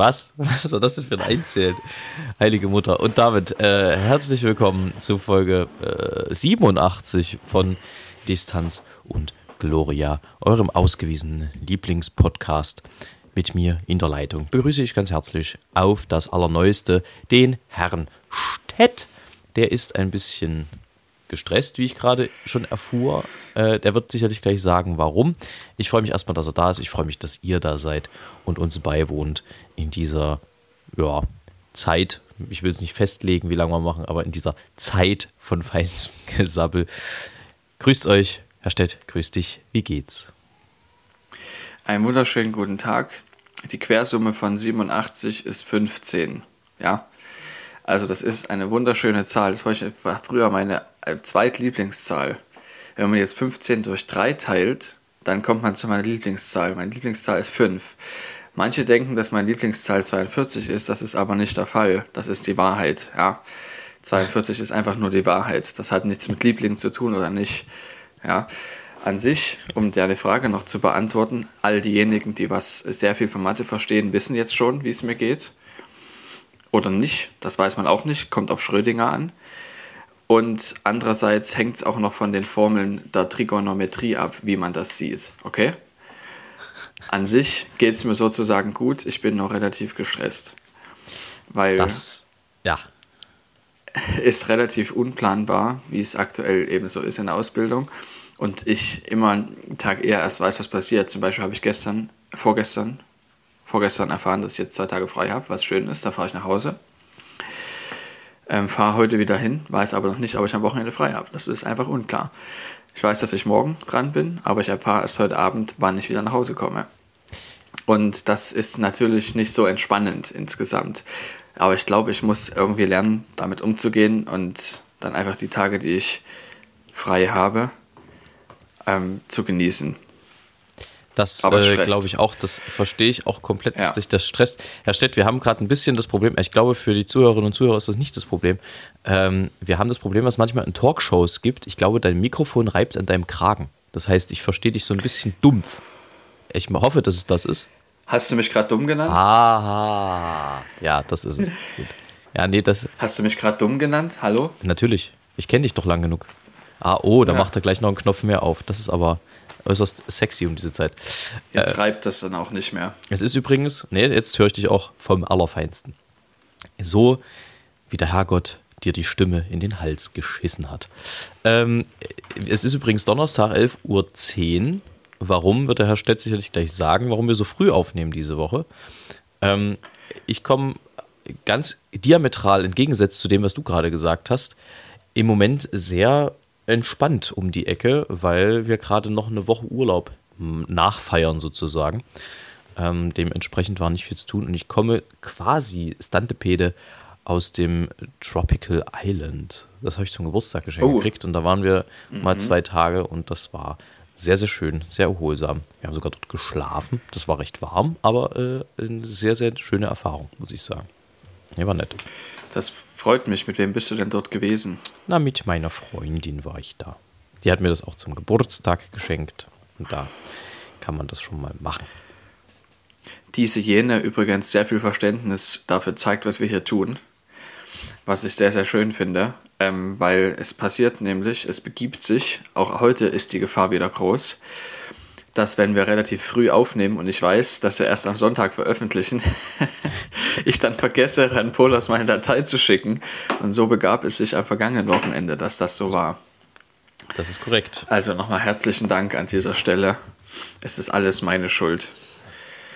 Was? Was soll das denn für ein Einzählen? Heilige Mutter. Und damit äh, herzlich willkommen zu Folge äh, 87 von Distanz und Gloria, eurem ausgewiesenen Lieblingspodcast. Mit mir in der Leitung begrüße ich ganz herzlich auf das Allerneueste den Herrn Stett. Der ist ein bisschen gestresst, wie ich gerade schon erfuhr. Äh, der wird sicherlich gleich sagen, warum. Ich freue mich erstmal, dass er da ist. Ich freue mich, dass ihr da seid und uns beiwohnt in dieser ja, Zeit. Ich will es nicht festlegen, wie lange wir machen, aber in dieser Zeit von feinstem Gesabbel. Grüßt euch, Herr Stett, grüß dich. Wie geht's? Einen wunderschönen guten Tag. Die Quersumme von 87 ist 15. Ja, also das ist eine wunderschöne Zahl. Das war früher meine zweitlieblingszahl. Wenn man jetzt 15 durch 3 teilt, dann kommt man zu meiner Lieblingszahl. Meine Lieblingszahl ist 5. Manche denken, dass meine Lieblingszahl 42 ist, das ist aber nicht der Fall. Das ist die Wahrheit. Ja. 42 ist einfach nur die Wahrheit. Das hat nichts mit Liebling zu tun oder nicht. Ja. An sich, um deine Frage noch zu beantworten, all diejenigen, die was sehr viel von Mathe verstehen, wissen jetzt schon, wie es mir geht oder nicht, das weiß man auch nicht, kommt auf Schrödinger an. Und andererseits hängt es auch noch von den Formeln der Trigonometrie ab, wie man das sieht. Okay? An sich geht es mir sozusagen gut, ich bin noch relativ gestresst. Weil das, ja. ist relativ unplanbar, wie es aktuell eben so ist in der Ausbildung. Und ich immer einen Tag eher erst weiß, was passiert. Zum Beispiel habe ich gestern, vorgestern, vorgestern erfahren, dass ich jetzt zwei Tage frei habe, was schön ist. Da fahre ich nach Hause. Ähm, fahre heute wieder hin, weiß aber noch nicht, ob ich am Wochenende frei habe. Das ist einfach unklar. Ich weiß, dass ich morgen dran bin, aber ich erfahre erst heute Abend, wann ich wieder nach Hause komme. Und das ist natürlich nicht so entspannend insgesamt. Aber ich glaube, ich muss irgendwie lernen, damit umzugehen und dann einfach die Tage, die ich frei habe, ähm, zu genießen. Das äh, glaube ich auch, das verstehe ich auch komplett, dass ja. dich das stresst. Herr Stett, wir haben gerade ein bisschen das Problem, ich glaube, für die Zuhörerinnen und Zuhörer ist das nicht das Problem. Ähm, wir haben das Problem, was manchmal in Talkshows gibt. Ich glaube, dein Mikrofon reibt an deinem Kragen. Das heißt, ich verstehe dich so ein bisschen dumpf. Ich hoffe, dass es das ist. Hast du mich gerade dumm genannt? Aha. Ja, das ist es. Gut. Ja, nee, das. Hast du mich gerade dumm genannt? Hallo? Natürlich. Ich kenne dich doch lang genug. Ah, oh, da ja. macht er gleich noch einen Knopf mehr auf. Das ist aber äußerst sexy um diese Zeit. Jetzt äh, reibt das dann auch nicht mehr. Es ist übrigens, nee, jetzt höre ich dich auch vom Allerfeinsten. So wie der Herrgott dir die Stimme in den Hals geschissen hat. Ähm, es ist übrigens Donnerstag, 11.10 Uhr. Warum, wird der Herr Stett sicherlich gleich sagen, warum wir so früh aufnehmen diese Woche. Ähm, ich komme ganz diametral entgegengesetzt zu dem, was du gerade gesagt hast, im Moment sehr entspannt um die Ecke, weil wir gerade noch eine Woche Urlaub hm, nachfeiern sozusagen. Ähm, dementsprechend war nicht viel zu tun und ich komme quasi Stantepede aus dem Tropical Island. Das habe ich zum Geburtstag geschenkt oh. gekriegt und da waren wir mhm. mal zwei Tage und das war sehr, sehr schön, sehr erholsam. Wir haben sogar dort geschlafen. Das war recht warm, aber äh, eine sehr, sehr schöne Erfahrung, muss ich sagen. Ja, war nett. Das freut mich. Mit wem bist du denn dort gewesen? Na, mit meiner Freundin war ich da. Die hat mir das auch zum Geburtstag geschenkt. Und da kann man das schon mal machen. Diese Jene übrigens sehr viel Verständnis dafür zeigt, was wir hier tun. Was ich sehr, sehr schön finde. Ähm, weil es passiert nämlich, es begibt sich, auch heute ist die Gefahr wieder groß, dass wenn wir relativ früh aufnehmen und ich weiß, dass wir erst am Sonntag veröffentlichen, ich dann vergesse, Herrn Polas meine Datei zu schicken. Und so begab es sich am vergangenen Wochenende, dass das so war. Das ist korrekt. Also nochmal herzlichen Dank an dieser Stelle. Es ist alles meine Schuld.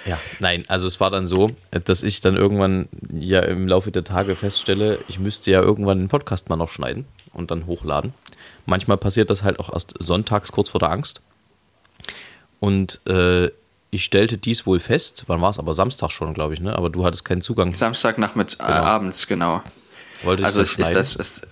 Ja, nein, also es war dann so, dass ich dann irgendwann ja im Laufe der Tage feststelle, ich müsste ja irgendwann den Podcast mal noch schneiden und dann hochladen. Manchmal passiert das halt auch erst sonntags kurz vor der Angst. Und äh, ich stellte dies wohl fest, wann war es aber Samstag schon, glaube ich, ne? Aber du hattest keinen Zugang. Samstag äh, genau. abends, genau. Wollte also ich das, ist,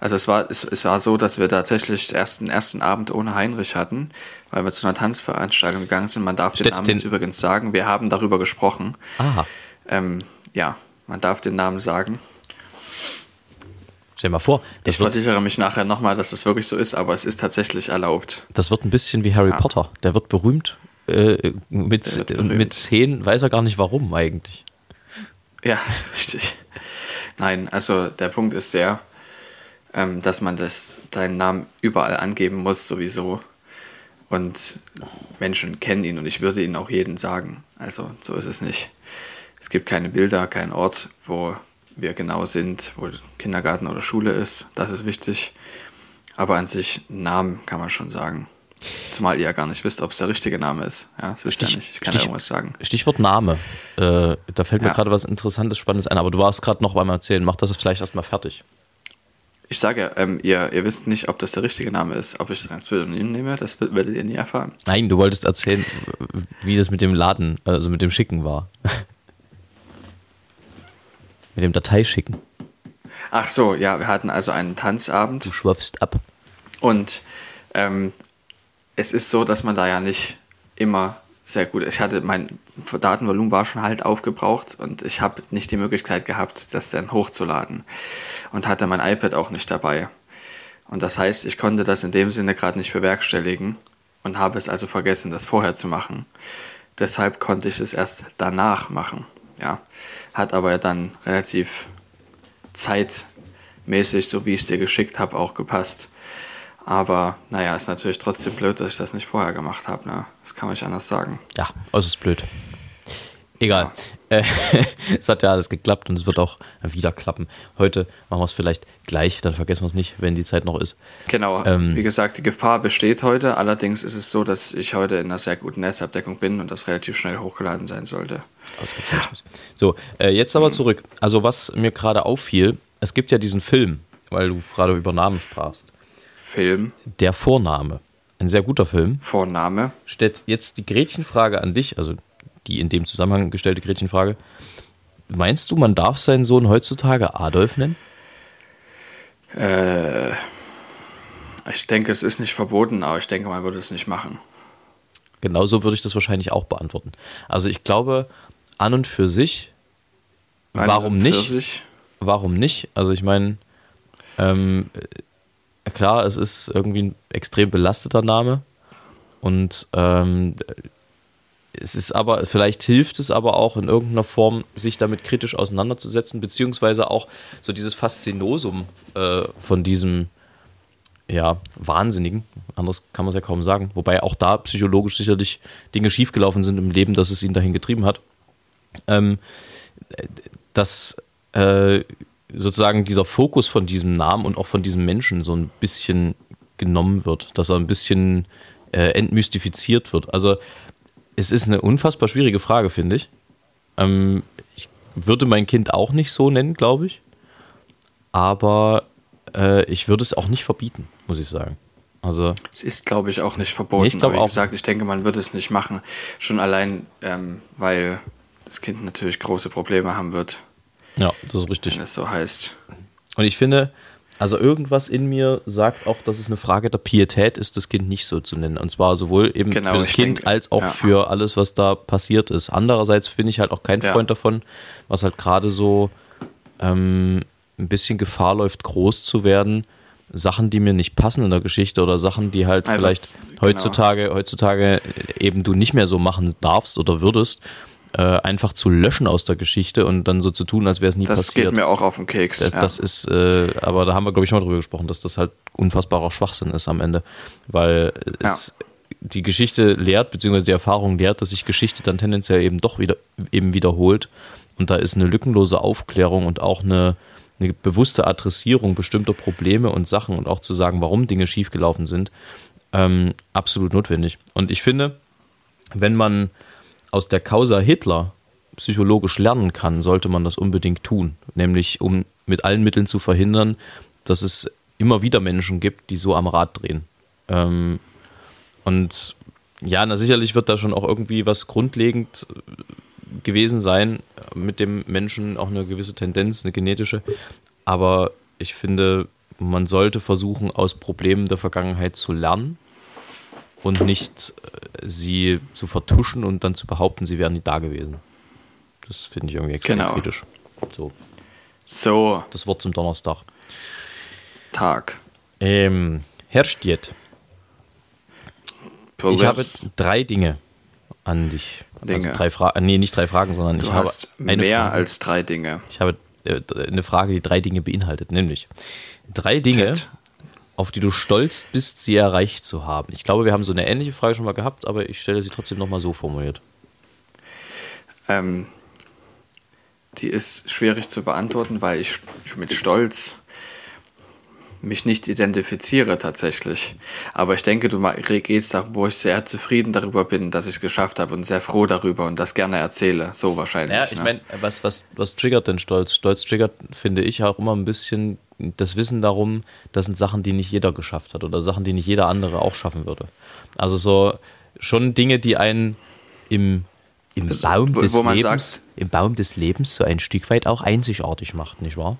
Also es war, es, es war so, dass wir tatsächlich erst den ersten Abend ohne Heinrich hatten, weil wir zu einer Tanzveranstaltung gegangen sind. Man darf den Steht Namen den- jetzt übrigens sagen. Wir haben darüber gesprochen. Aha. Ähm, ja, man darf den Namen sagen. Stell dir mal vor, das Ich versichere mich nachher nochmal, dass es wirklich so ist, aber es ist tatsächlich erlaubt. das wird ein bisschen wie Harry Potter. Der wird berühmt. Äh, mit, wird berühmt. mit zehn weiß er gar nicht warum eigentlich. Ja, richtig. Nein, also der Punkt ist der, ähm, dass man das, deinen Namen überall angeben muss, sowieso. Und Menschen kennen ihn und ich würde ihn auch jedem sagen. Also so ist es nicht. Es gibt keine Bilder, keinen Ort, wo wir genau sind, wo Kindergarten oder Schule ist. Das ist wichtig. Aber an sich, Namen kann man schon sagen. Zumal ihr ja gar nicht wisst, ob es der richtige Name ist. Ja, das wisst ihr Stich- nicht. Ich kann ja Stich- irgendwas sagen. Stichwort Name. Äh, da fällt mir Ja. gerade was Interessantes, Spannendes ein, aber du warst gerade noch beim Erzählen. Mach das vielleicht erstmal fertig. Ich sage ja, ähm, ihr, ihr wisst nicht, ob das der richtige Name ist. Ob ich das als Pseudonym nehme, das wer- werdet ihr nie erfahren. Nein, du wolltest erzählen, wie das mit dem Laden, also mit dem Schicken war. Mit dem Dateischicken. Ach so, ja, wir hatten also einen Tanzabend Du schwöpfst ab. und ähm, es ist so, dass man da ja nicht immer sehr gut. Ich hatte mein Datenvolumen war schon halt aufgebraucht und ich habe nicht die Möglichkeit gehabt, das dann hochzuladen und hatte mein iPad auch nicht dabei. Und das heißt, ich konnte das in dem Sinne gerade nicht bewerkstelligen und habe es also vergessen, das vorher zu machen. Deshalb konnte ich es erst danach machen. Ja, hat aber dann relativ zeitmäßig, so wie ich es dir geschickt habe, auch gepasst. Aber naja, ist natürlich trotzdem blöd, dass ich das nicht vorher gemacht habe. Ne? Das kann man nicht anders sagen. Ja, äußerst blöd. Egal. Äh, es hat ja alles geklappt und es wird auch wieder klappen. Heute machen wir es vielleicht gleich, dann vergessen wir es nicht, wenn die Zeit noch ist. Genau, Ähm. wie gesagt, die Gefahr besteht heute. Allerdings ist es so, dass ich heute in einer sehr guten Netzabdeckung bin und das relativ schnell hochgeladen sein sollte. Ausgezeichnet. So, äh, jetzt aber zurück. Also, was mir gerade auffiel, es gibt ja diesen Film, weil du gerade über Namen sprachst. Film, Der Vorname. Ein sehr guter Film. Vorname. Stellt jetzt die Gretchenfrage an dich, also die in dem Zusammenhang gestellte Gretchenfrage. Meinst du, man darf seinen Sohn heutzutage Adolf nennen? Äh, ich denke, es ist nicht verboten, aber ich denke, man würde es nicht machen. Genauso würde ich das wahrscheinlich auch beantworten. Also ich glaube, an und für sich, An warum für nicht? sich. Warum nicht? Also ich meine, ähm, äh, klar, es ist irgendwie ein extrem belasteter Name und ähm, es ist aber, vielleicht hilft es aber auch in irgendeiner Form, sich damit kritisch auseinanderzusetzen, beziehungsweise auch so dieses Faszinosum äh, von diesem ja, Wahnsinnigen, anders kann man es ja kaum sagen, wobei auch da psychologisch sicherlich Dinge schiefgelaufen sind im Leben, dass es ihn dahin getrieben hat, ähm, dass äh, sozusagen dieser Fokus von diesem Namen und auch von diesem Menschen so ein bisschen genommen wird, dass er ein bisschen äh, entmystifiziert wird. Also es ist eine unfassbar schwierige Frage, finde ich. Ähm, ich würde mein Kind auch nicht so nennen, glaube ich. Aber äh, ich würde es auch nicht verbieten, muss ich sagen. Also, Es ist, glaube ich, auch nicht verboten. Ich glaub aber wie auch. gesagt, ich denke, man würde es nicht machen. Schon allein, ähm, weil das Kind natürlich große Probleme haben wird, ja, das ist richtig. wenn es so heißt. Und ich finde, also irgendwas in mir sagt auch, dass es eine Frage der Pietät ist, das Kind nicht so zu nennen. Und zwar sowohl eben Genau, für das Kind denke, als auch ja. für alles, was da passiert ist. Andererseits bin ich halt auch kein Ja. Freund davon, was halt gerade so ähm, ein bisschen Gefahr läuft, groß zu werden. Sachen, die mir nicht passen in der Geschichte oder Sachen, die halt Einfach, vielleicht genau. heutzutage, heutzutage eben du nicht mehr so machen darfst oder würdest, äh, einfach zu löschen aus der Geschichte und dann so zu tun, als wäre es nie Das passiert. geht mir auch auf den Keks. Das, ja. das ist, äh, aber da haben wir, glaube ich, schon mal drüber gesprochen, dass das halt unfassbarer Schwachsinn ist am Ende. Weil es die Geschichte lehrt, beziehungsweise die Erfahrung lehrt, dass sich Geschichte dann tendenziell eben doch wieder eben wiederholt. Und da ist eine lückenlose Aufklärung und auch eine, eine bewusste Adressierung bestimmter Probleme und Sachen und auch zu sagen, warum Dinge schiefgelaufen sind, ähm, absolut notwendig. Und ich finde, wenn man aus der Causa Hitler psychologisch lernen kann, sollte man das unbedingt tun. Nämlich, um mit allen Mitteln zu verhindern, dass es immer wieder Menschen gibt, die so am Rad drehen. Ähm, und ja, na sicherlich wird da schon auch irgendwie was grundlegend äh, gewesen sein mit dem Menschen, auch eine gewisse Tendenz, eine genetische. Aber ich finde, man sollte versuchen, aus Problemen der Vergangenheit zu lernen und nicht äh, sie zu vertuschen und dann zu behaupten, sie wären nie da gewesen. Das finde ich irgendwie extrem Genau. kritisch. So, So, das Wort zum Donnerstag. Tag. Ähm, Herr Stiet, ich habe drei Dinge an dich. Dinge. Also drei Fragen, nee, nicht drei Fragen, sondern Du ich habe mehr Frage. als drei Dinge. Ich habe äh, eine Frage, die drei Dinge beinhaltet, nämlich drei Dinge, Ted. Auf die du stolz bist, sie erreicht zu haben. Ich glaube, wir haben so eine ähnliche Frage schon mal gehabt, aber ich stelle sie trotzdem nochmal so formuliert. Ähm, die ist schwierig zu beantworten, weil ich mit Stolz mich nicht identifiziere tatsächlich. Aber ich denke, du gehst da, wo ich sehr zufrieden darüber bin, dass ich es geschafft habe und sehr froh darüber und das gerne erzähle. So wahrscheinlich. Ja, ich ne? meine, was, was, was triggert denn Stolz? Stolz triggert, finde ich, auch immer ein bisschen das Wissen darum, das sind Sachen, die nicht jeder geschafft hat oder Sachen, die nicht jeder andere auch schaffen würde. Also so schon Dinge, die einen im, im Baum des Lebens, sagt- im Baum des Lebens so ein Stück weit auch einzigartig macht, nicht wahr?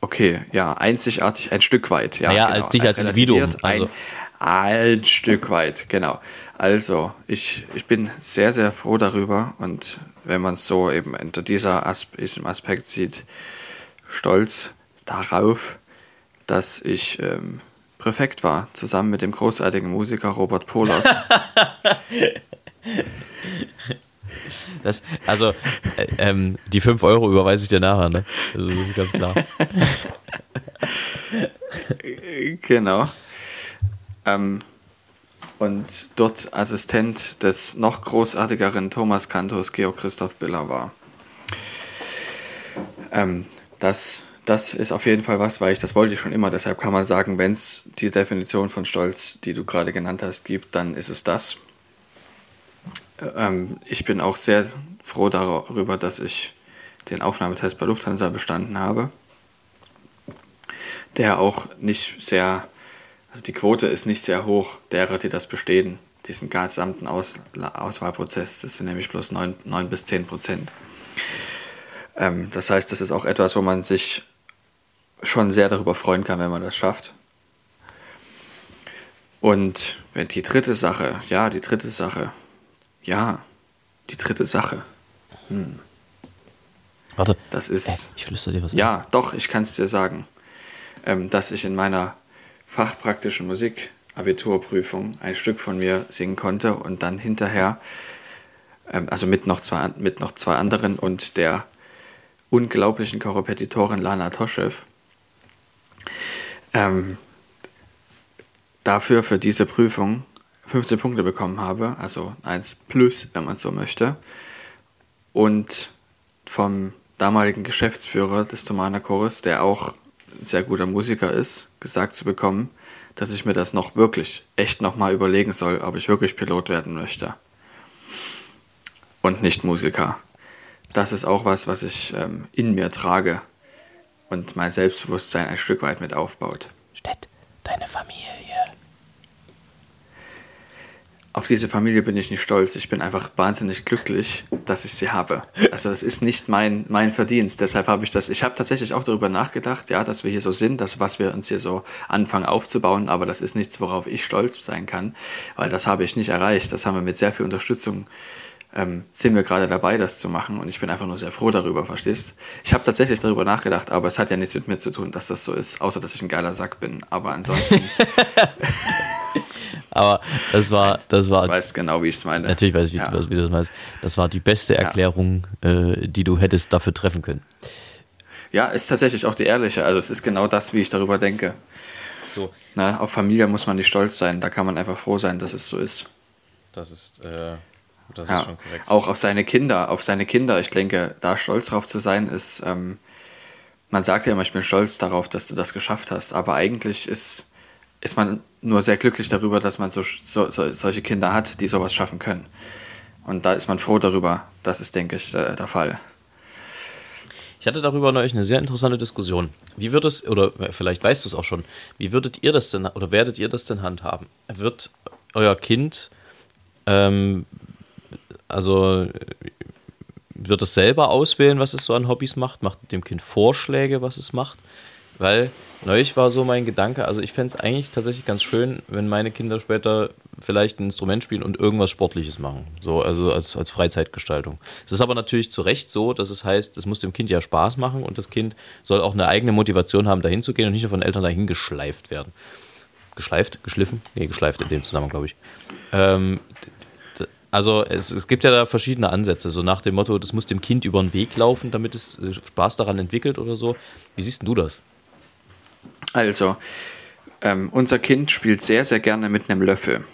Okay, ja, einzigartig, ein Stück weit. Ja, Naja, genau. als dich als Individuum, Relativiert Ein, ein Stück weit, genau. Also, ich, ich bin sehr, sehr froh darüber und wenn man es so eben unter dieser Asp diesem Aspekt sieht, stolz darauf, dass ich ähm, Präfekt war, zusammen mit dem großartigen Musiker Robert Polas. Das, also, äh, ähm, die 5 Euro überweise ich dir nachher, ne? Also, das ist ganz klar. Genau. Ähm, und dort Assistent des noch großartigeren Thomas Kantos, Georg Christoph Biller war. Ähm, das, das ist auf jeden Fall was, weil ich das wollte schon immer. Deshalb kann man sagen, wenn es die Definition von Stolz, die du gerade genannt hast, gibt, dann ist es das. Ähm, ich bin auch sehr froh darüber, dass ich den Aufnahmetest bei Lufthansa bestanden habe der auch nicht sehr, also die Quote ist nicht sehr hoch derer, die das bestehen, diesen gesamten Aus, Auswahlprozess. Das sind nämlich bloß 9, 9 bis 10 Prozent. Ähm, das heißt, das ist auch etwas, wo man sich schon sehr darüber freuen kann, wenn man das schafft. Und wenn die dritte Sache, ja, die dritte Sache, ja, die dritte Sache, Warte, das äh, ist. ich flüstere dir was. Ja, doch, ich kann es dir sagen, ähm, dass ich in meiner fachpraktischen Musik Abiturprüfung ein Stück von mir singen konnte und dann hinterher, ähm, also mit noch, zwei, mit noch zwei anderen und der unglaublichen Korrepetitorin Lana Toschew, ähm, dafür für diese Prüfung 15 Punkte bekommen habe, also 1 plus, wenn man so möchte. Und vom damaligen Geschäftsführer des Thomaner Chores, der auch ein sehr guter Musiker ist, gesagt zu bekommen, dass ich mir das noch wirklich, echt nochmal überlegen soll, ob ich wirklich Pilot werden möchte. Und nicht Musiker. Das ist auch was, was ich ähm, in mir trage und mein Selbstbewusstsein ein Stück weit mit aufbaut. Stett, deine Familie. Auf diese Familie bin ich nicht stolz. Ich bin einfach wahnsinnig glücklich, dass ich sie habe. Also es ist nicht mein, mein Verdienst. Deshalb habe ich das. Ich habe tatsächlich auch darüber nachgedacht, ja, dass wir hier so sind, dass was wir uns hier so anfangen aufzubauen. Aber das ist nichts, worauf ich stolz sein kann, weil das habe ich nicht erreicht. Das haben wir mit sehr viel Unterstützung ähm, sind wir gerade dabei, das zu machen. Und ich bin einfach nur sehr froh darüber, verstehst? Ich habe tatsächlich darüber nachgedacht, aber es hat ja nichts mit mir zu tun, dass das so ist, außer dass ich ein geiler Sack bin. Aber ansonsten Aber das war, das war, weißt genau, wie ich es meine. natürlich weiß ich, wie, Ja. du- wie du das meinst. Das war die beste Erklärung, äh, die du hättest dafür treffen können. Ja, ist tatsächlich auch die ehrliche. Also es ist genau das, wie ich darüber denke. So, Na, auf Familie muss man nicht stolz sein. Da kann man einfach froh sein, dass es so ist. das ist, äh, das Ja. Auch auf seine Kinder, auf seine Kinder. Ich denke, da stolz drauf zu sein, ist, ähm, man sagt ja immer, ich bin stolz darauf, dass du das geschafft hast. Aber eigentlich ist, ist man nur sehr glücklich darüber, dass man so, so, so, solche Kinder hat, die sowas schaffen können. Und da ist man froh darüber. Das ist, denke ich, der, der Fall. Ich hatte darüber neulich eine sehr interessante Diskussion. Wie wird es, oder vielleicht weißt du es auch schon, wie würdet ihr das denn, oder werdet ihr das denn handhaben? Wird euer Kind, ähm, also wird es selber auswählen, was es so an Hobbys macht? Macht dem Kind Vorschläge, was es macht? Weil neulich war so mein Gedanke, also ich fände es eigentlich tatsächlich ganz schön, wenn meine Kinder später vielleicht ein Instrument spielen und irgendwas Sportliches machen. So, also als, als Freizeitgestaltung. Es ist aber natürlich zu Recht so, dass es heißt, es muss dem Kind ja Spaß machen und das Kind soll auch eine eigene Motivation haben, dahin zu gehen und nicht nur von Eltern dahin geschleift werden. Geschleift? Geschliffen? Nee, geschleift in dem Zusammenhang, glaube ich. Ähm, also es, es, gibt ja da verschiedene Ansätze, so nach dem Motto, das muss dem Kind über den Weg laufen, damit es Spaß daran entwickelt oder so. Wie siehst du das? Also, ähm, unser Kind spielt sehr, sehr gerne mit einem Löffel.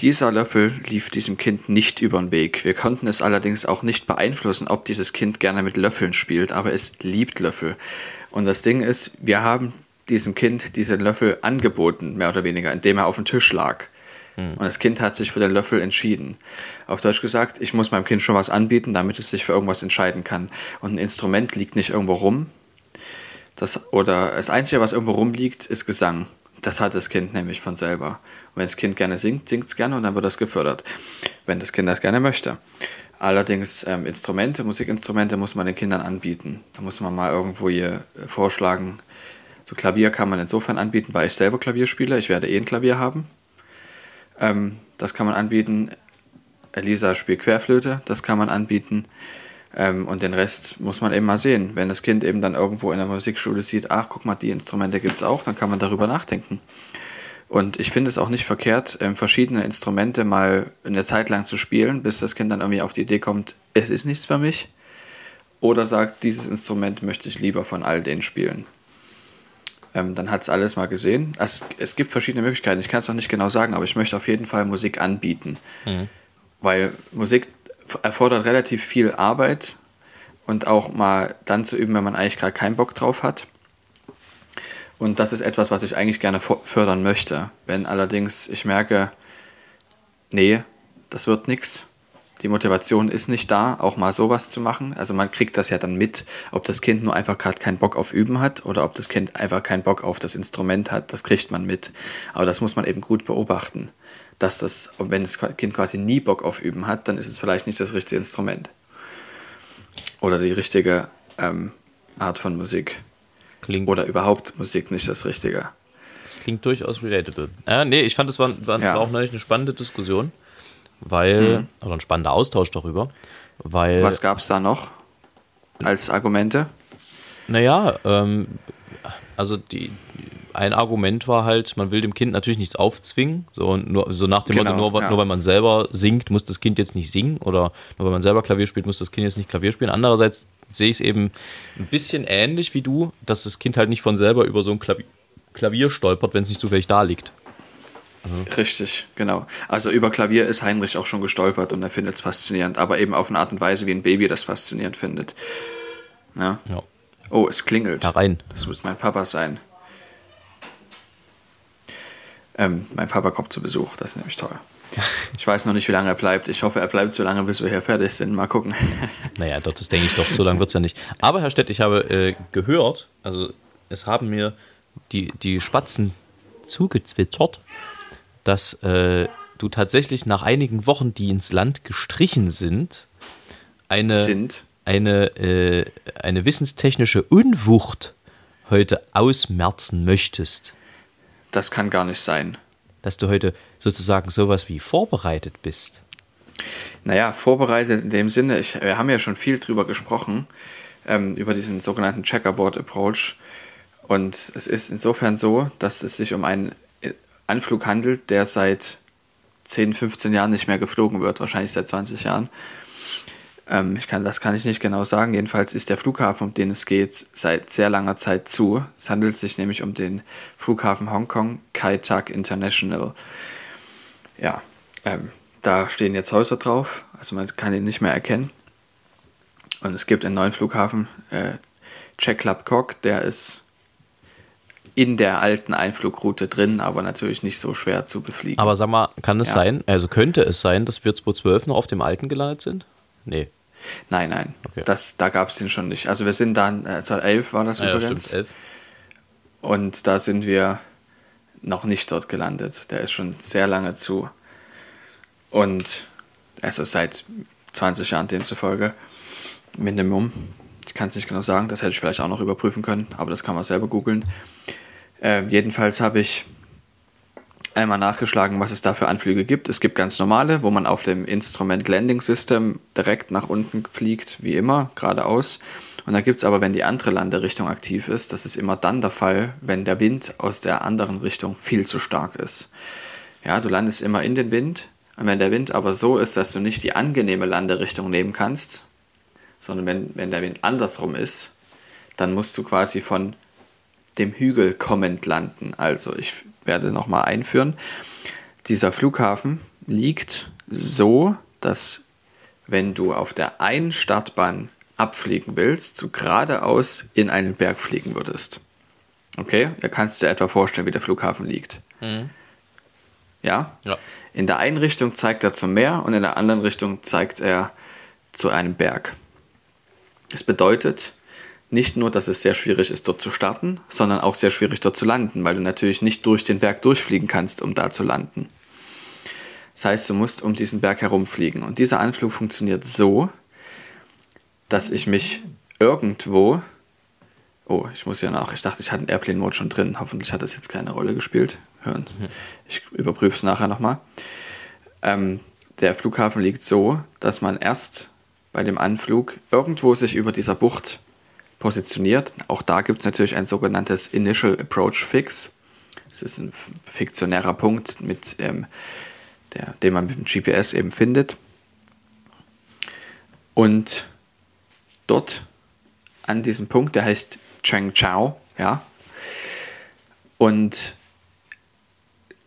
Dieser Löffel lief diesem Kind nicht über den Weg. Wir konnten es allerdings auch nicht beeinflussen, ob dieses Kind gerne mit Löffeln spielt, aber es liebt Löffel. Und das Ding ist, wir haben diesem Kind diesen Löffel angeboten, mehr oder weniger, indem er auf dem Tisch lag. Hm. Und das Kind hat sich für den Löffel entschieden. Auf Deutsch gesagt, ich muss meinem Kind schon was anbieten, damit es sich für irgendwas entscheiden kann. Und ein Instrument liegt nicht irgendwo rum. Das, oder das Einzige, was irgendwo rumliegt, ist Gesang. Das hat das Kind nämlich von selber. Und wenn das Kind gerne singt, singt es gerne und dann wird das gefördert. Wenn das Kind das gerne möchte. Allerdings ähm, Instrumente, Musikinstrumente muss man den Kindern anbieten. Da muss man mal irgendwo hier äh, vorschlagen. So Klavier kann man insofern anbieten, weil ich selber Klavier spiele. Ich werde eh ein Klavier haben. Ähm, das kann man anbieten. Elisa spielt Querflöte, das kann man anbieten. Ähm, und den Rest muss man eben mal sehen. Wenn das Kind eben dann irgendwo in der Musikschule sieht, ach, guck mal, die Instrumente gibt es auch, dann kann man darüber nachdenken. Und ich finde es auch nicht verkehrt, ähm, verschiedene Instrumente mal eine Zeit lang zu spielen, bis das Kind dann irgendwie auf die Idee kommt, es ist nichts für mich. Oder sagt, dieses Instrument möchte ich lieber von all denen spielen. Ähm, dann hat es alles mal gesehen. Es, es gibt verschiedene Möglichkeiten. Ich kann es noch nicht genau sagen, aber ich möchte auf jeden Fall Musik anbieten. Mhm. Weil Musik erfordert relativ viel Arbeit und auch mal dann zu üben, wenn man eigentlich gerade keinen Bock drauf hat. Und das ist etwas, was ich eigentlich gerne fördern möchte. Wenn allerdings ich merke, nee, das wird nichts, die Motivation ist nicht da, auch mal sowas zu machen. Also man kriegt das ja dann mit, ob das Kind nur einfach gerade keinen Bock auf Üben hat oder ob das Kind einfach keinen Bock auf das Instrument hat, das kriegt man mit. Aber das muss man eben gut beobachten, dass das, wenn das Kind quasi nie Bock auf Üben hat, dann ist es vielleicht nicht das richtige Instrument. Oder die richtige ähm, Art von Musik. Klingt. Oder überhaupt Musik nicht das Richtige. Das klingt durchaus relatable. Äh, nee, ich fand, das war, war, ja. war auch neulich eine spannende Diskussion weil, hm. oder ein spannender Austausch darüber, weil. Was gab es da noch als Argumente? Naja, ähm, also die, ein Argument war halt, man will dem Kind natürlich nichts aufzwingen, so, nur, so nach dem genau, Motto, nur, ja. nur weil man selber singt, muss das Kind jetzt nicht singen oder nur weil man selber Klavier spielt, muss das Kind jetzt nicht Klavier spielen. Andererseits sehe ich es eben ein bisschen ähnlich wie du, dass das Kind halt nicht von selber über so ein Klavier, Klavier stolpert, wenn es nicht zufällig da liegt. Mhm. Richtig, genau. Also über Klavier ist Heinrich auch schon gestolpert und er findet es faszinierend, aber eben auf eine Art und Weise, wie ein Baby das faszinierend findet. Ja. ja. Oh, es klingelt. Herein. Das muss mein Papa sein. Ähm, mein Papa kommt zu Besuch, das ist nämlich toll. Ich weiß noch nicht, wie lange er bleibt. Ich hoffe, er bleibt so lange, bis wir hier fertig sind. Mal gucken. Naja, doch, das denke ich doch. So lange wird es ja nicht. Aber, Herr Stett, ich habe äh, gehört, also es haben mir die, die Spatzen zugezwitschert, dass äh, du tatsächlich nach einigen Wochen, die ins Land gestrichen sind, eine, sind? eine, äh, eine wissenstechnische Unwucht heute ausmerzen möchtest. Das kann gar nicht sein. Dass du heute sozusagen sowas wie vorbereitet bist. Naja, vorbereitet in dem Sinne, ich, wir haben ja schon viel drüber gesprochen, ähm, über diesen sogenannten Checkerboard Approach. Und es ist insofern so, dass es sich um einen Anflug handelt, der seit 10, 15 Jahren nicht mehr geflogen wird, wahrscheinlich seit 20 Jahren. Ähm, ich kann, das kann ich nicht genau sagen. Jedenfalls ist der Flughafen, um den es geht, seit sehr langer Zeit zu. Es handelt sich nämlich um den Flughafen Hongkong, Kai Tak International. Ja, ähm, da stehen jetzt Häuser drauf, also man kann ihn nicht mehr erkennen. Und es gibt einen neuen Flughafen, äh, Club Kok, der ist in der alten Einflugroute drin, aber natürlich nicht so schwer zu befliegen. Aber sag mal, kann es ja. sein, also könnte es sein, dass wir 2012 noch auf dem alten gelandet sind? Nee. Nein, nein. Okay. Das, da gab es den schon nicht. Also wir sind dann, äh, 2011 war das ja, übrigens. Ja, stimmt, 11. Und da sind wir noch nicht dort gelandet. Der ist schon sehr lange zu. Und also seit 20 Jahren demzufolge. Minimum. Ich kann es nicht genau sagen, das hätte ich vielleicht auch noch überprüfen können, aber das kann man selber googeln. Äh, jedenfalls habe ich einmal nachgeschlagen, was es da für Anflüge gibt. Es gibt ganz normale, wo man auf dem Instrument Landing System direkt nach unten fliegt, wie immer, geradeaus. Und da gibt es aber, wenn die andere Landerichtung aktiv ist, das ist immer dann der Fall, wenn der Wind aus der anderen Richtung viel zu stark ist. Ja, du landest immer in den Wind. Und wenn der Wind aber so ist, dass du nicht die angenehme Landerichtung nehmen kannst, sondern wenn, wenn der Wind andersrum ist, dann musst du quasi von dem Hügel kommend landen. Also ich werde nochmal einführen. Dieser Flughafen liegt so, dass wenn du auf der einen Startbahn abfliegen willst, du geradeaus in einen Berg fliegen würdest. Okay, da kannst du dir etwa vorstellen, wie der Flughafen liegt. Mhm. Ja? Ja. In der einen Richtung zeigt er zum Meer und in der anderen Richtung zeigt er zu einem Berg. Das bedeutet nicht nur, dass es sehr schwierig ist, dort zu starten, sondern auch sehr schwierig, dort zu landen, weil du natürlich nicht durch den Berg durchfliegen kannst, um da zu landen. Das heißt, du musst um diesen Berg herumfliegen. Und dieser Anflug funktioniert so, dass ich mich irgendwo. Oh, ich muss ja nach. Ich dachte, ich hatte einen Airplane-Mode schon drin. Hoffentlich hat das jetzt keine Rolle gespielt. Hören. Ich überprüfe es nachher nochmal. Ähm, der Flughafen liegt so, dass man erst bei dem Anflug irgendwo sich über dieser Bucht positioniert. Auch da gibt es natürlich ein sogenanntes Initial Approach Fix. Das ist ein fiktionärer Punkt, mit, ähm, der, den man mit dem GPS eben findet. Und dort an diesem Punkt, der heißt Cheng Chao, ja. Und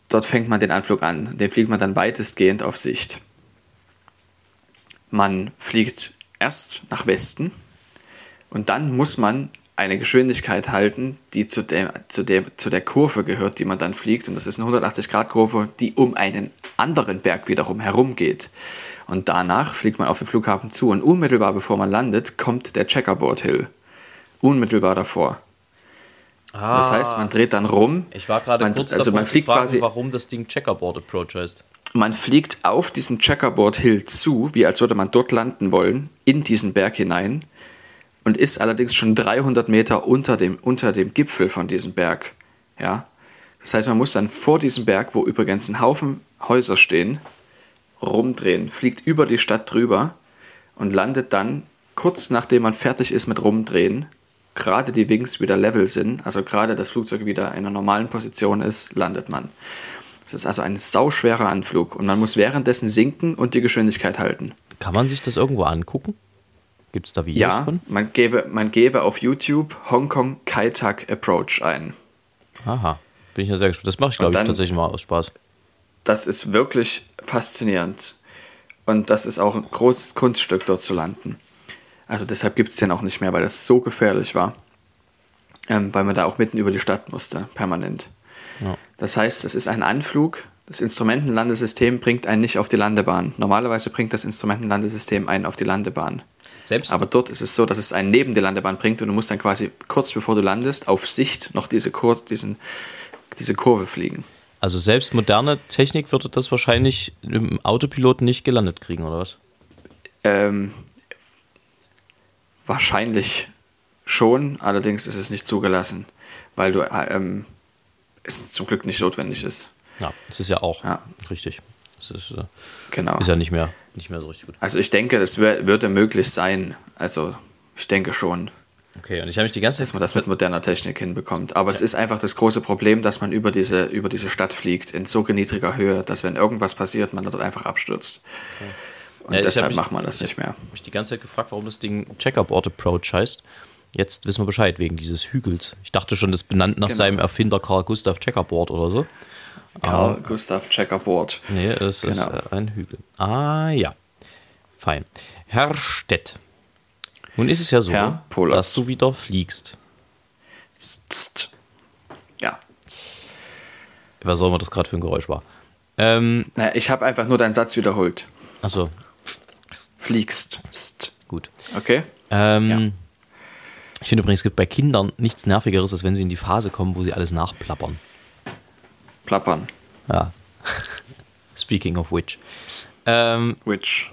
dort fängt man den Anflug an. Den fliegt man dann weitestgehend auf Sicht. Man fliegt erst nach Westen und dann muss man eine Geschwindigkeit halten, die zu der, zu, der, zu der Kurve gehört, die man dann fliegt. Und das ist eine 180-Grad-Kurve, die um einen anderen Berg wiederum herumgeht. Und danach fliegt man auf den Flughafen zu und unmittelbar bevor man landet, kommt der Checkerboard Hill. Unmittelbar davor. Ah, Das heißt, man dreht dann rum. ich war gerade man, kurz also davor man fliegt fragen, quasi, warum das Ding Checkerboard Approach heißt. man fliegt auf diesen Checkerboard Hill zu, wie als würde man dort landen wollen, in diesen Berg hinein und ist allerdings schon 300 Meter unter dem, unter dem Gipfel von diesem Berg. Ja? Das heißt, man muss dann vor diesem Berg, wo übrigens ein Haufen Häuser stehen, rumdrehen, fliegt über die Stadt drüber und landet dann kurz nachdem man fertig ist mit Rumdrehen, gerade die Wings wieder level sind, also gerade das Flugzeug wieder in einer normalen Position ist, landet man. Das ist also ein sauschwerer Anflug und man muss währenddessen sinken und die Geschwindigkeit halten. Kann man sich das irgendwo angucken? Gibt es da Videos Ja, von? man gebe, man gebe auf YouTube Hongkong Kai-Tak Approach ein. Aha, bin ich ja sehr gespannt. Das mache ich, glaube ich, tatsächlich mal aus Spaß. Das ist wirklich faszinierend. Und das ist auch ein großes Kunststück, dort zu landen. Also deshalb gibt es den auch nicht mehr, weil das so gefährlich war. Ähm, weil man da auch mitten über die Stadt musste, permanent. Ja. Das heißt, es ist ein Anflug. Das Instrumentenlandesystem bringt einen nicht auf die Landebahn. Normalerweise bringt das Instrumentenlandesystem einen auf die Landebahn. Selbst, Aber dort ist es so, dass es einen neben die Landebahn bringt und du musst dann quasi kurz bevor du landest auf Sicht noch diese, Kur diesen, diese Kurve fliegen. also selbst moderne Technik würde das wahrscheinlich im Autopiloten nicht gelandet kriegen, oder was? Ähm, wahrscheinlich schon, allerdings ist es nicht zugelassen, weil du äh, ähm, es zum Glück nicht notwendig ist. Ja, das ist ja auch Ja. richtig. Das ist, äh, Genau. ist ja nicht mehr, nicht mehr so richtig gut. Also ich denke, es wär, würde möglich sein. Also ich denke schon, Okay, und ich habe mich die ganze dass Zeit man das mit moderner Technik hinbekommt. Aber es ist einfach das große Problem, dass man über diese, über diese Stadt fliegt in so niedriger Höhe, dass wenn irgendwas passiert, man dort einfach abstürzt. Und Ja, ich deshalb mich- macht man das nicht mehr. mich die ganze Zeit gefragt, warum das Ding Checkerboard Approach heißt. Jetzt wissen wir Bescheid wegen dieses Hügels. Ich dachte schon, das ist benannt nach Genau. seinem Erfinder Carl Gustav Checkerboard oder so. Karl Gustav Checkerboard. Nee, es Genau. ist äh, ein Hügel. Ah ja. Fein. Herr Stett. Nun ist es ja so, dass du wieder fliegst. Tst. Ja. Was soll man das gerade für ein Geräusch war? Ähm, Na, ich habe einfach nur deinen Satz wiederholt. achso, Fliegst. Tst. gut. Okay? Ähm, Ja. Ich finde übrigens, es gibt bei Kindern nichts Nervigeres, als wenn sie in die Phase kommen, wo sie alles nachplappern. Plappern. Ja. Speaking of which. Ähm, Which.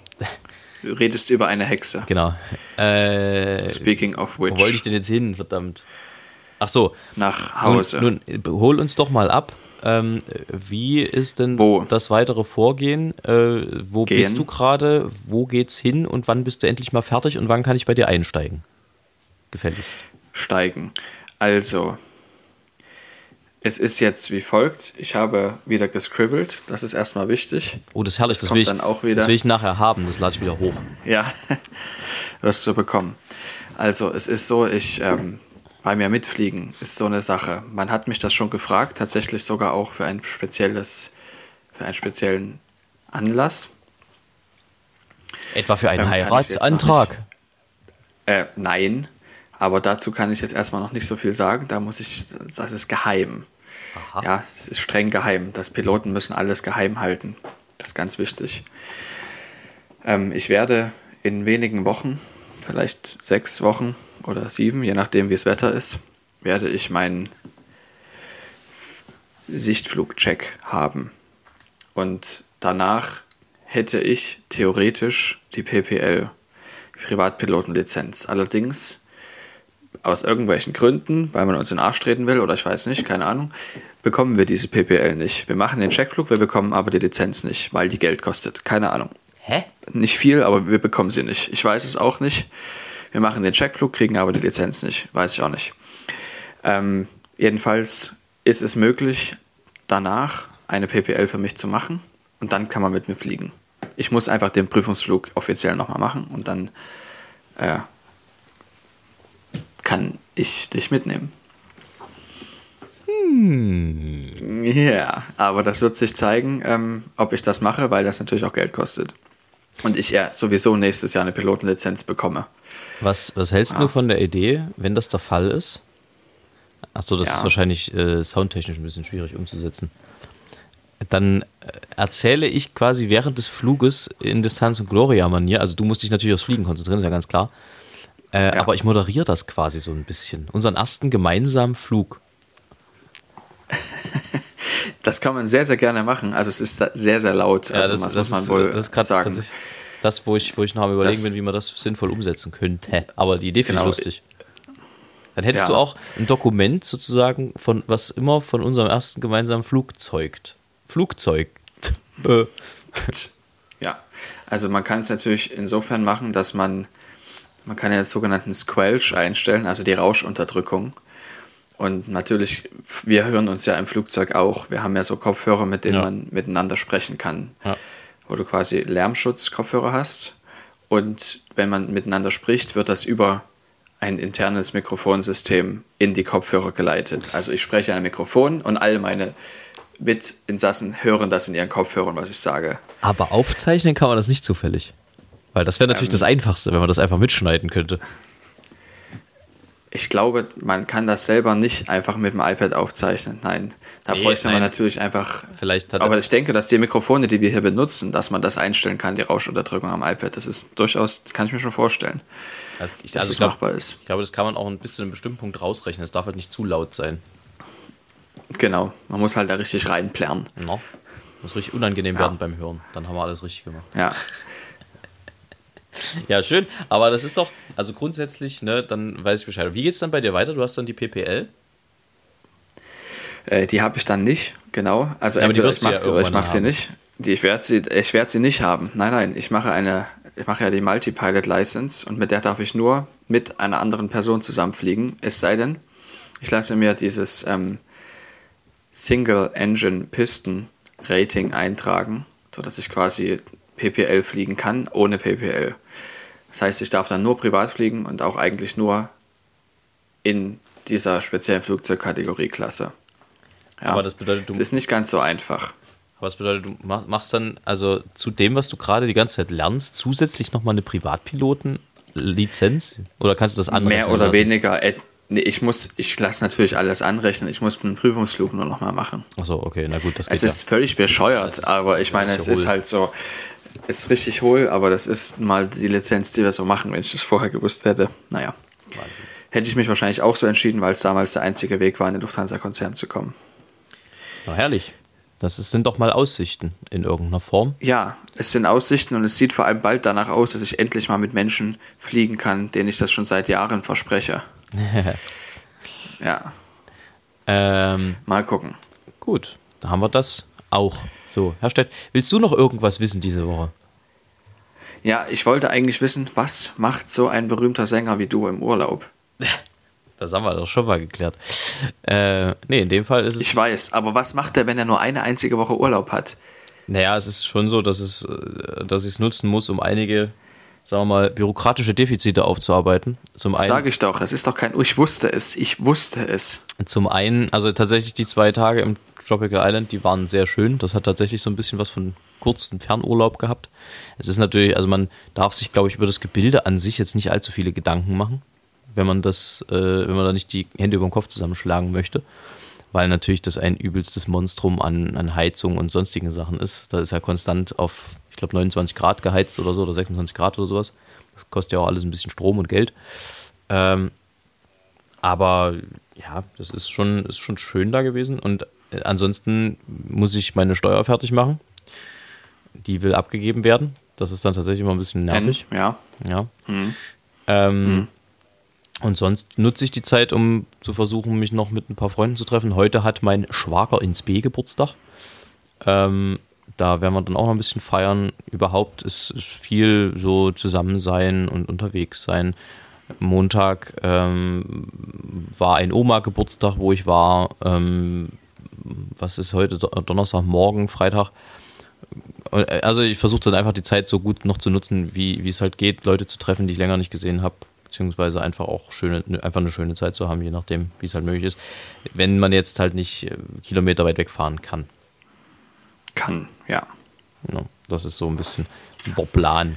Du redest über eine Hexe. Genau. Äh, Speaking of which. wo wollte ich denn jetzt hin, verdammt? Ach so. Nach Hause. Nun, nun hol uns doch mal ab. Ähm, wie ist denn Wo? das weitere Vorgehen? Äh, wo Gehen. bist du gerade? Wo geht's hin? Und wann bist du endlich mal fertig? Und wann kann ich bei dir einsteigen? Gefälligst. steigen. Also, es ist jetzt wie folgt. Ich habe wieder gescribbelt. Das ist erstmal wichtig. Oh, das ist herrlich. Das Das, will ich, dann auch wieder. das will ich nachher haben. Das lade ich wieder hoch. Ja, wirst du bekommen. Also, es ist so, ich ähm, bei mir mitfliegen ist so eine Sache. Man hat mich das schon gefragt, tatsächlich sogar auch für ein spezielles, für einen speziellen Anlass. Etwa für einen Ähm, Heiratsantrag. Äh, nein, aber dazu kann ich jetzt erstmal noch nicht so viel sagen. Da muss ich, das ist geheim. Aha. Ja, es ist streng geheim. Das Piloten müssen alles geheim halten. Das ist ganz wichtig. Ähm, ich werde in wenigen Wochen, vielleicht sechs Wochen oder sieben, je nachdem wie das Wetter ist, werde ich meinen Sichtflugcheck haben. Und danach hätte ich theoretisch die PPL, Privatpilotenlizenz. Allerdings aus irgendwelchen Gründen, weil man uns in den Arsch treten will oder ich weiß nicht, keine Ahnung, bekommen wir diese PPL nicht. Wir machen den Checkflug, wir bekommen aber die Lizenz nicht, weil die Geld kostet. Keine Ahnung. Hä? Nicht viel, aber wir bekommen sie nicht. Ich weiß es auch nicht. Wir machen den Checkflug, kriegen aber die Lizenz nicht. Weiß ich auch nicht. Ähm, jedenfalls ist es möglich, danach eine PPL für mich zu machen und dann kann man mit mir fliegen. Ich muss einfach den Prüfungsflug offiziell nochmal machen und dann äh, kann ich dich mitnehmen. Ja, aber das wird sich zeigen, ähm, ob ich das mache, weil das natürlich auch Geld kostet. Und ich ja sowieso nächstes Jahr eine Pilotenlizenz bekomme. Was, was hältst Ah. du von der Idee, wenn das der Fall ist? Achso, das Ja. ist wahrscheinlich äh, soundtechnisch ein bisschen schwierig umzusetzen. Dann äh, erzähle ich quasi während des Fluges in Distanz und Gloria-Manier, also du musst dich natürlich aufs Fliegen konzentrieren, ist ja ganz klar. Äh, Ja. Aber ich moderiere das quasi so ein bisschen. Unseren ersten gemeinsamen Flug. Das kann man sehr, sehr gerne machen. Also es ist sehr, sehr laut. Ja, also das, das, das, muss man ist, wohl das ist sagen. tatsächlich das, wo ich, wo ich noch am überlegen Das- bin, wie man das sinnvoll umsetzen könnte. Aber die Idee finde Genau. ich lustig. Dann hättest Ja. du auch ein Dokument sozusagen, von was immer von unserem ersten gemeinsamen Flug zeugt. Flugzeug. Ja, also man kann es natürlich insofern machen, dass man, man kann ja den sogenannten Squelch einstellen, also die Rauschunterdrückung. Und natürlich, wir hören uns ja im Flugzeug auch. Wir haben ja so Kopfhörer, mit denen Ja. man miteinander sprechen kann. Ja. Wo du quasi Lärmschutzkopfhörer hast. Und wenn man miteinander spricht, wird das über ein internes Mikrofonsystem in die Kopfhörer geleitet. Also ich spreche in ein Mikrofon und all meine Mitinsassen hören das in ihren Kopfhörern, was ich sage. aber aufzeichnen kann man das nicht zufällig. Weil das wäre natürlich Ähm. das Einfachste, wenn man das einfach mitschneiden könnte. Ich glaube, man kann das selber nicht einfach mit dem iPad aufzeichnen. Nein, da Nee, bräuchte man nein. natürlich einfach. Vielleicht aber er- ich denke, dass die Mikrofone, die wir hier benutzen, dass man das einstellen kann, die Rauschunterdrückung am iPad. Das ist durchaus, kann ich mir schon vorstellen, Also ich, dass also es ich glaube, machbar ist. ich glaube, das kann man auch bis zu einem bestimmten Punkt rausrechnen. Es darf halt nicht zu laut sein. Genau, man muss halt da richtig reinplärren. No? Muss richtig unangenehm Ja. werden beim Hören. Dann haben wir alles richtig gemacht. Ja, Ja, schön. Aber das ist doch, also grundsätzlich, ne, dann weiß ich Bescheid. Wie geht's dann bei dir weiter? Du hast dann die PPL. äh, die habe ich dann nicht, genau. Also Ja, aber die entweder wirst ich du ja mache sie oder ich mache sie nicht. Die, ich werde sie, ich werd sie nicht haben. Nein, nein, ich mache eine, ich mache ja die Multipilot License und mit der darf ich nur mit einer anderen Person zusammenfliegen. Es sei denn, ich lasse mir dieses ähm, Single Engine Piston Rating eintragen, sodass ich quasi PPL fliegen kann ohne PPL. Das heißt, ich darf dann nur privat fliegen und auch eigentlich nur in dieser speziellen Flugzeugkategorie Klasse. Ja, Aber das bedeutet, du- es ist nicht ganz so einfach. Aber das bedeutet, du mach- machst dann, also zu dem, was du gerade die ganze Zeit lernst, zusätzlich nochmal eine Privatpiloten-Lizenz? Oder kannst du das anrechnen Mehr oder lassen? weniger. äh, Nee, ich muss, ich lasse natürlich alles anrechnen. Ich muss einen Prüfungsflug nur noch mal machen. Achso, okay, na gut, das geht Es ist völlig bescheuert, aber ich meine, es ist halt so, ist richtig hohl, aber das ist mal die Lizenz, die wir so machen, wenn ich das vorher gewusst hätte. Naja, ja. Wahnsinn. hätte ich mich wahrscheinlich auch so entschieden, weil es damals der einzige Weg war, in den Lufthansa-Konzern zu kommen. Na, herrlich. Das sind doch mal Aussichten in irgendeiner Form. Ja, es sind Aussichten und es sieht vor allem bald danach aus, dass ich endlich mal mit Menschen fliegen kann, denen ich das schon seit Jahren verspreche. ja, Ähm, mal gucken. gut, da haben wir das auch. So, Herr Stett, willst du noch irgendwas wissen diese Woche? Ja, ich wollte eigentlich wissen, was macht so ein berühmter Sänger wie du im Urlaub? Das haben wir doch schon mal geklärt. Äh, nee, in dem Fall ist es. Ich weiß, aber was macht er, wenn er nur eine einzige Woche Urlaub hat? Naja, es ist schon so, dass, es, äh, dass ich es nutzen muss, um einige, sagen wir mal, bürokratische Defizite aufzuarbeiten. Zum einen, Sage ich doch, es ist doch kein. Ich wusste es, ich wusste es. zum einen, also tatsächlich die zwei Tage im Tropical Island, die waren sehr schön. Das hat tatsächlich so ein bisschen was von kurzen Fernurlaub gehabt. Es ist natürlich, also man darf sich, glaube ich, über das Gebilde an sich jetzt nicht allzu viele Gedanken machen, wenn man das, äh, wenn man da nicht die Hände über den Kopf zusammenschlagen möchte. Weil natürlich das ein übelstes Monstrum an, an Heizung und sonstigen Sachen ist. Da ist ja konstant auf, ich glaube, 29 Grad geheizt oder so, oder 26 Grad oder sowas. Das kostet ja auch alles ein bisschen Strom und Geld. Ähm, aber ja, das ist schon, ist schon schön da gewesen. Und äh, ansonsten muss ich meine Steuer fertig machen. Die will abgegeben werden. Das ist dann tatsächlich immer ein bisschen nervig. Ja. Ja. Ähm, Und sonst nutze ich die Zeit, um zu versuchen, mich noch mit ein paar Freunden zu treffen. Heute hat mein Schwager ins B Geburtstag. Ähm, da werden wir dann auch noch ein bisschen feiern. Überhaupt ist, ist viel so zusammen sein und unterwegs sein. Montag ähm, war ein Oma-Geburtstag, wo ich war. Ähm, was ist heute? Do- Donnerstag, morgen, Freitag. Äh, Also ich versuche dann einfach die Zeit so gut noch zu nutzen, wie, wie es halt geht, Leute zu treffen, die ich länger nicht gesehen habe, beziehungsweise einfach auch schöne, ne- einfach eine schöne Zeit zu haben, je nachdem, wie es halt möglich ist. Wenn man jetzt halt nicht äh, Kilometer weit wegfahren kann. Kann, ja. Ja, das ist so ein bisschen der Plan.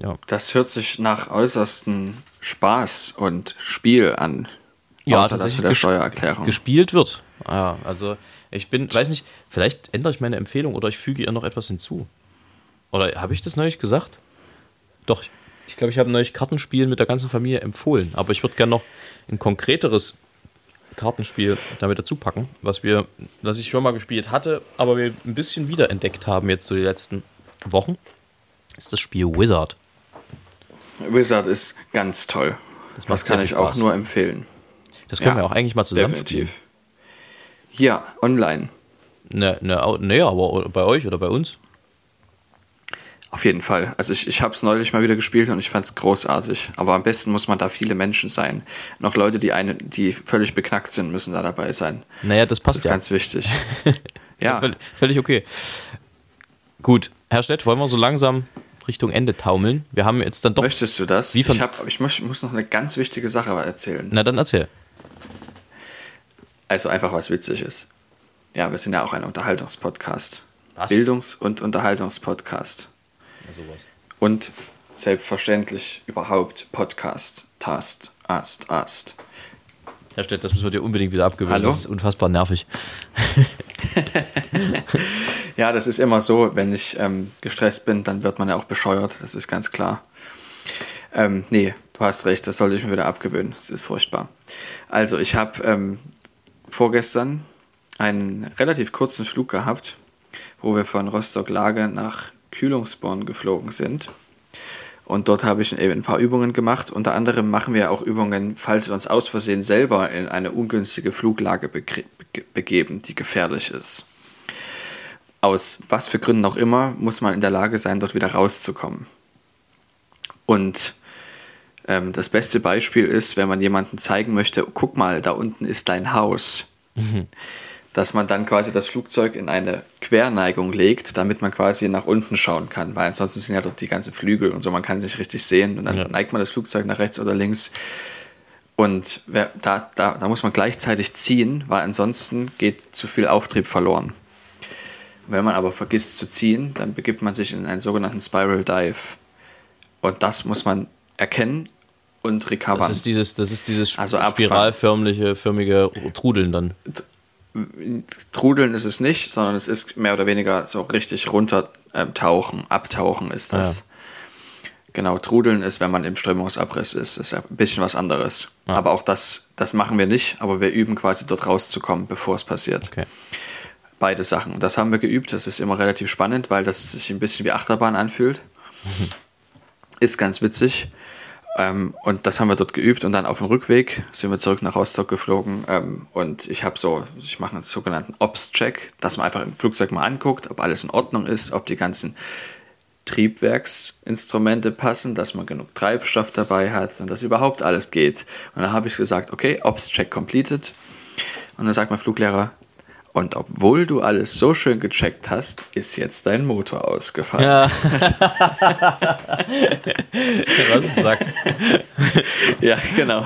Ja, Das hört sich nach äußersten Spaß und Spiel an. Ja, Außer das tatsächlich mit der Steuererklärung. gespielt wird. Ja, also ich bin, weiß nicht, vielleicht ändere ich meine Empfehlung oder ich füge ihr noch etwas hinzu. Oder habe ich das neulich gesagt? Doch, ich- glaube, ich habe neulich Kartenspiel mit der ganzen Familie empfohlen. Aber ich würde gerne noch ein konkreteres Kartenspiel damit dazu packen, was wir, was ich schon mal gespielt hatte, aber wir ein bisschen wiederentdeckt haben jetzt so die letzten Wochen. Ist das Spiel Wizard. Wizard ist ganz toll. Das Das, kann ich auch Spaß. nur empfehlen. Das können Ja, wir auch eigentlich mal zusammen spielen. Ja, online. Ne, ne, nee, aber bei euch oder bei uns? Auf jeden Fall. Also ich, ich habe es neulich mal wieder gespielt und ich fand es großartig. Aber am besten muss man da viele Menschen sein. Noch Leute, die eine, die völlig beknackt sind, müssen da dabei sein. Naja, das Das passt ist ja. ganz wichtig. ja, Völlig, völlig okay. Gut, Herr Stett, wollen wir so langsam Richtung Ende taumeln? Wir haben jetzt dann doch. möchtest du das? Wie von- ich, hab, ich muss, muss noch eine ganz wichtige Sache erzählen. Na dann erzähl. Also einfach was Witziges. Ja, wir sind ja auch ein Unterhaltungspodcast. Was? Bildungs- und Unterhaltungspodcast. Sowas. Und selbstverständlich überhaupt Podcast. Tast, Ast, Ast. Herr Stett, das müssen wir dir unbedingt wieder abgewöhnen. Hallo? Das ist unfassbar nervig. Ja, das ist immer so, wenn ich ähm, gestresst bin, dann wird man ja auch bescheuert, das ist ganz klar. Ähm, nee, du hast recht, das sollte ich mir wieder abgewöhnen, das ist furchtbar. Also, ich habe ähm, vorgestern einen relativ kurzen Flug gehabt, wo wir von Rostock-Lage nach Kühlungsborn geflogen sind. Und dort habe ich eben ein paar Übungen gemacht. Unter anderem machen wir auch Übungen, falls wir uns aus Versehen selber in eine ungünstige Fluglage begeben, die gefährlich ist. Aus was für Gründen auch immer muss man in der Lage sein, dort wieder rauszukommen. Und ähm, das beste Beispiel ist, wenn man jemandem zeigen möchte, guck mal, da unten ist dein Haus. Dass man dann quasi das Flugzeug in eine Querneigung legt, damit man quasi nach unten schauen kann, weil ansonsten sind ja dort die ganzen Flügel und so, man kann es nicht richtig sehen und dann Ja. neigt man das Flugzeug nach rechts oder links. Und wer, da, da, da muss man gleichzeitig ziehen, weil ansonsten geht zu viel Auftrieb verloren. Wenn man aber vergisst zu ziehen, dann begibt man sich in einen sogenannten Spiral Dive. Und das muss man erkennen und recovern. Das ist dieses, das ist dieses Also spiralförmige förmige Trudeln dann. Trudeln ist es nicht, sondern es ist mehr oder weniger so richtig runter ähm, tauchen, abtauchen ist das. Genau, Trudeln ist, wenn man im Strömungsabriss ist, ist ja ein bisschen was anderes. Aber auch das, das machen wir nicht, aber wir üben quasi dort rauszukommen, bevor es passiert. Okay. beide Sachen. Das haben wir geübt. Das ist immer relativ spannend, weil das sich ein bisschen wie Achterbahn anfühlt. Ist ganz witzig. Ähm, und das haben wir dort geübt und dann auf dem Rückweg sind wir zurück nach Rostock geflogen ähm, und ich habe so, ich mache einen sogenannten Ops-Check, dass man einfach im Flugzeug mal anguckt, ob alles in Ordnung ist, ob die ganzen Triebwerksinstrumente passen, dass man genug Treibstoff dabei hat und dass überhaupt alles geht. Und dann habe ich gesagt, okay, Ops-Check completed. Und dann sagt mein Fluglehrer, und obwohl du alles so schön gecheckt hast, ist jetzt dein Motor ausgefallen. Ja. Was ein Sack. ja, genau.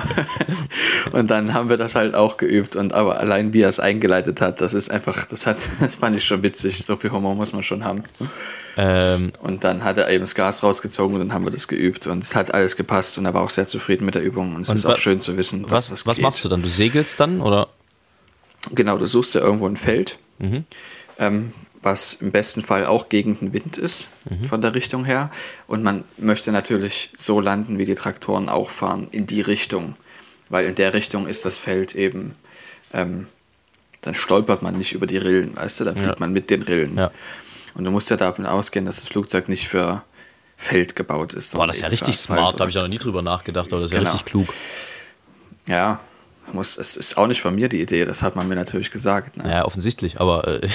Und dann haben wir das halt auch geübt. Und aber allein wie er es eingeleitet hat, das ist einfach, das hat, das fand ich schon witzig. So viel Humor muss man schon haben. Ähm, und dann hat er eben das Gas rausgezogen und dann haben wir das geübt. Und es hat alles gepasst und er war auch sehr zufrieden mit der Übung. Und es und ist auch schön zu wissen, was, was, was machst du dann? Du segelst dann oder? Genau, du suchst ja irgendwo ein Feld, mhm. ähm, was im besten Fall auch gegen den Wind ist, mhm. von der Richtung her. Und man möchte natürlich so landen, wie die Traktoren auch fahren, in die Richtung. Weil in der Richtung ist das Feld eben, ähm, dann stolpert man nicht über die Rillen, weißt du, dann fliegt ja. man mit den Rillen. Ja. Und du musst ja davon ausgehen, dass das Flugzeug nicht für Feld gebaut ist. Boah, das ist ja richtig smart, da habe ich auch noch nie drüber nachgedacht, aber das ist genau. ja richtig klug. Ja, muss, es ist auch nicht von mir die Idee, das hat man mir natürlich gesagt. Ne? Ja, offensichtlich, aber. Äh,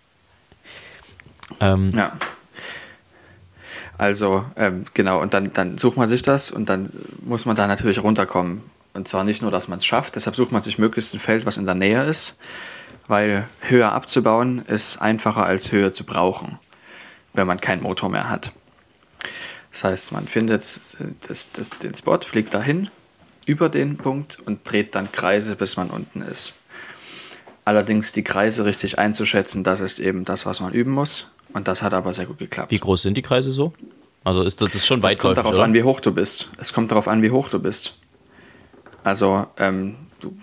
ähm. Ja. Also, ähm, genau, und dann, dann sucht man sich das und dann muss man da natürlich runterkommen. Und zwar nicht nur, dass man es schafft, deshalb sucht man sich möglichst ein Feld, was in der Nähe ist, weil höher abzubauen ist einfacher als höher zu brauchen, wenn man keinen Motor mehr hat. Das heißt, man findet das, das, den Spot, fliegt dahin, über den Punkt und dreht dann Kreise, bis man unten ist. Allerdings die Kreise richtig einzuschätzen, das ist eben das, was man üben muss. Und das hat aber sehr gut geklappt. Wie groß sind die Kreise so? Also ist das, schon weit. Es kommt darauf oder? an, wie hoch du bist. Es kommt darauf an, wie hoch du bist. Also ähm, du,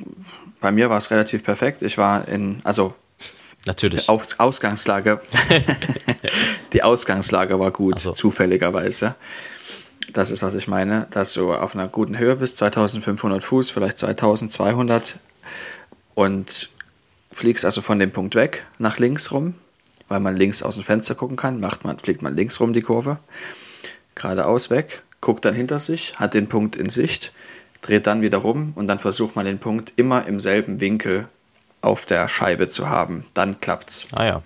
bei mir war es relativ perfekt. Ich war in, also Natürlich. Aus, Ausgangslage. die Ausgangslage war gut, so. zufälligerweise. Das ist, was ich meine, dass du auf einer guten Höhe bist, 2500 Fuß, vielleicht 2200 und fliegst also von dem Punkt weg nach links rum, weil man links aus dem Fenster gucken kann, macht man, fliegt man links rum die Kurve, geradeaus weg, guckt dann hinter sich, hat den Punkt in Sicht, dreht dann wieder rum und dann versucht man den Punkt immer im selben Winkel auf der Scheibe zu haben. Dann klappt's. Ah ja.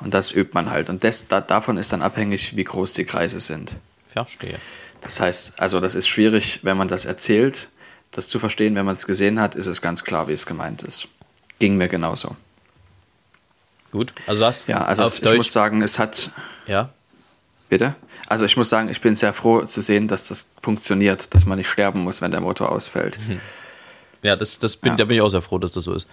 Und das übt man halt. Und das, da, davon ist dann abhängig, wie groß die Kreise sind. Verstehe. Das heißt, also das ist schwierig, wenn man das erzählt, das zu verstehen. Wenn man es gesehen hat, ist es ganz klar, wie es gemeint ist. Ging mir genauso. Gut, also das. Ja, also ich Deutsch. muss sagen, es hat. Ja. Bitte? Also ich muss sagen, ich bin sehr froh zu sehen, dass das funktioniert, dass man nicht sterben muss, wenn der Motor ausfällt. Ja, das, das bin, ja. da bin ich auch sehr froh, dass das so ist.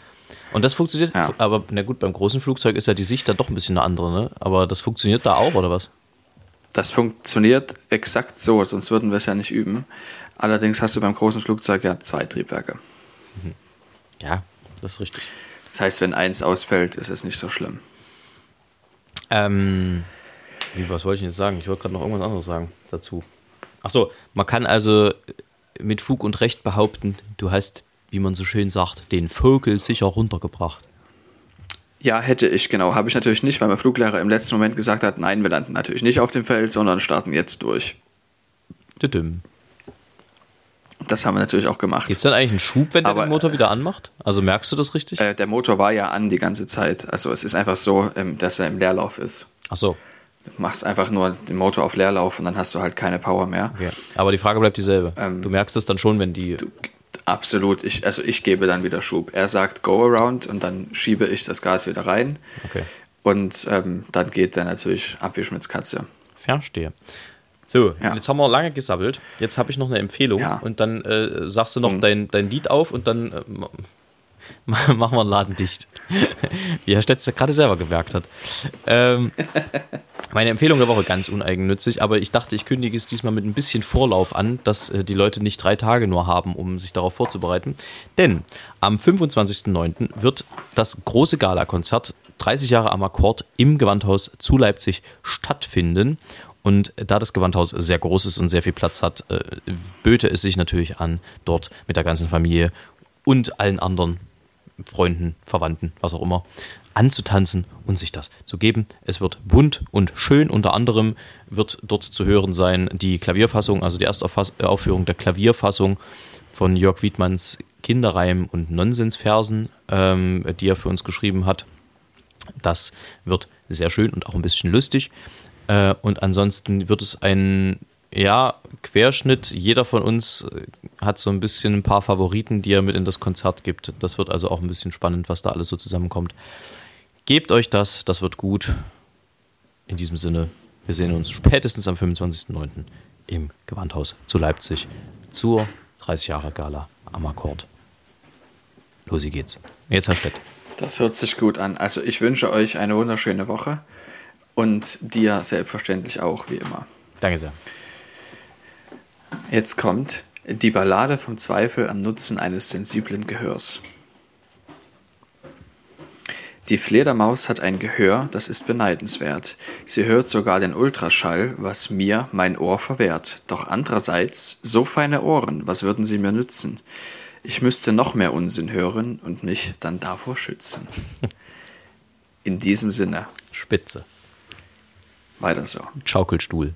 Und das funktioniert, ja. aber na gut, beim großen Flugzeug ist ja die Sicht da doch ein bisschen eine andere, ne? Aber das funktioniert da auch, oder was? Das funktioniert exakt so, sonst würden wir es ja nicht üben. Allerdings hast du beim großen Flugzeug ja zwei Triebwerke. Mhm. Ja, das ist richtig. Das heißt, wenn eins ausfällt, ist es nicht so schlimm. Ähm, wie, was wollte ich jetzt sagen? Ich wollte gerade noch irgendwas anderes sagen dazu. Achso, man kann also mit Fug und Recht behaupten, du hast, wie man so schön sagt, den Vogel sicher runtergebracht. Ja, hätte ich, genau. Habe ich natürlich nicht, weil mein Fluglehrer im letzten Moment gesagt hat, nein, wir landen natürlich nicht auf dem Feld, sondern starten jetzt durch. Düdüm. Das haben wir natürlich auch gemacht. Gibt es dann eigentlich einen Schub, wenn Aber, der den Motor wieder anmacht? Also merkst du das richtig? Äh, der Motor war ja an die ganze Zeit. Also es ist einfach so, ähm, dass er im Leerlauf ist. Ach so. Du machst einfach nur den Motor auf Leerlauf und dann hast du halt keine Power mehr. Okay. Aber die Frage bleibt dieselbe. Ähm, du merkst es dann schon, wenn die. Du, Absolut. Ich, also ich gebe dann wieder Schub. Er sagt Go Around und dann schiebe ich das Gas wieder rein. Okay. Und ähm, dann geht er natürlich ab wie Schmitzkatze. Verstehe. So, ja. jetzt haben wir lange gesammelt. Jetzt habe ich noch eine Empfehlung ja. und dann äh, sagst du noch mhm. dein, dein Lied auf und dann äh, machen wir einen Laden dicht. Wie Herr Stetz gerade selber gemerkt hat. Ähm, meine Empfehlung der Woche ganz uneigennützig, aber ich dachte, ich kündige es diesmal mit ein bisschen Vorlauf an, dass äh, die Leute nicht drei Tage nur haben, um sich darauf vorzubereiten. Denn am 25.09. wird das große Gala-Konzert 30 Jahre am Akkord im Gewandhaus zu Leipzig stattfinden. Und da das Gewandhaus sehr groß ist und sehr viel Platz hat, äh, böte es sich natürlich an, dort mit der ganzen Familie und allen anderen Freunden, Verwandten, was auch immer, anzutanzen und sich das zu geben. Es wird bunt und schön. Unter anderem wird dort zu hören sein die Klavierfassung, also die erste Aufführung der Klavierfassung von Jörg Wiedmanns Kinderreim und Nonsensversen, ähm, die er für uns geschrieben hat. Das wird sehr schön und auch ein bisschen lustig. Äh, und ansonsten wird es ein ja, Querschnitt. Jeder von uns hat so ein bisschen ein paar Favoriten, die er mit in das Konzert gibt. Das wird also auch ein bisschen spannend, was da alles so zusammenkommt. Gebt euch das, das wird gut. In diesem Sinne, wir sehen uns spätestens am 25.09. im Gewandhaus zu Leipzig zur 30 Jahre Gala am Akkord. Losi geht's. Jetzt Herr Stett. Das hört sich gut an. Also ich wünsche euch eine wunderschöne Woche und dir selbstverständlich auch, wie immer. Danke sehr. Jetzt kommt die Ballade vom Zweifel am Nutzen eines sensiblen Gehörs. Die Fledermaus hat ein Gehör, das ist beneidenswert. Sie hört sogar den Ultraschall, was mir mein Ohr verwehrt. Doch andererseits, so feine Ohren, was würden sie mir nützen? Ich müsste noch mehr Unsinn hören und mich dann davor schützen. In diesem Sinne. Spitze. Weiter so. Schaukelstuhl.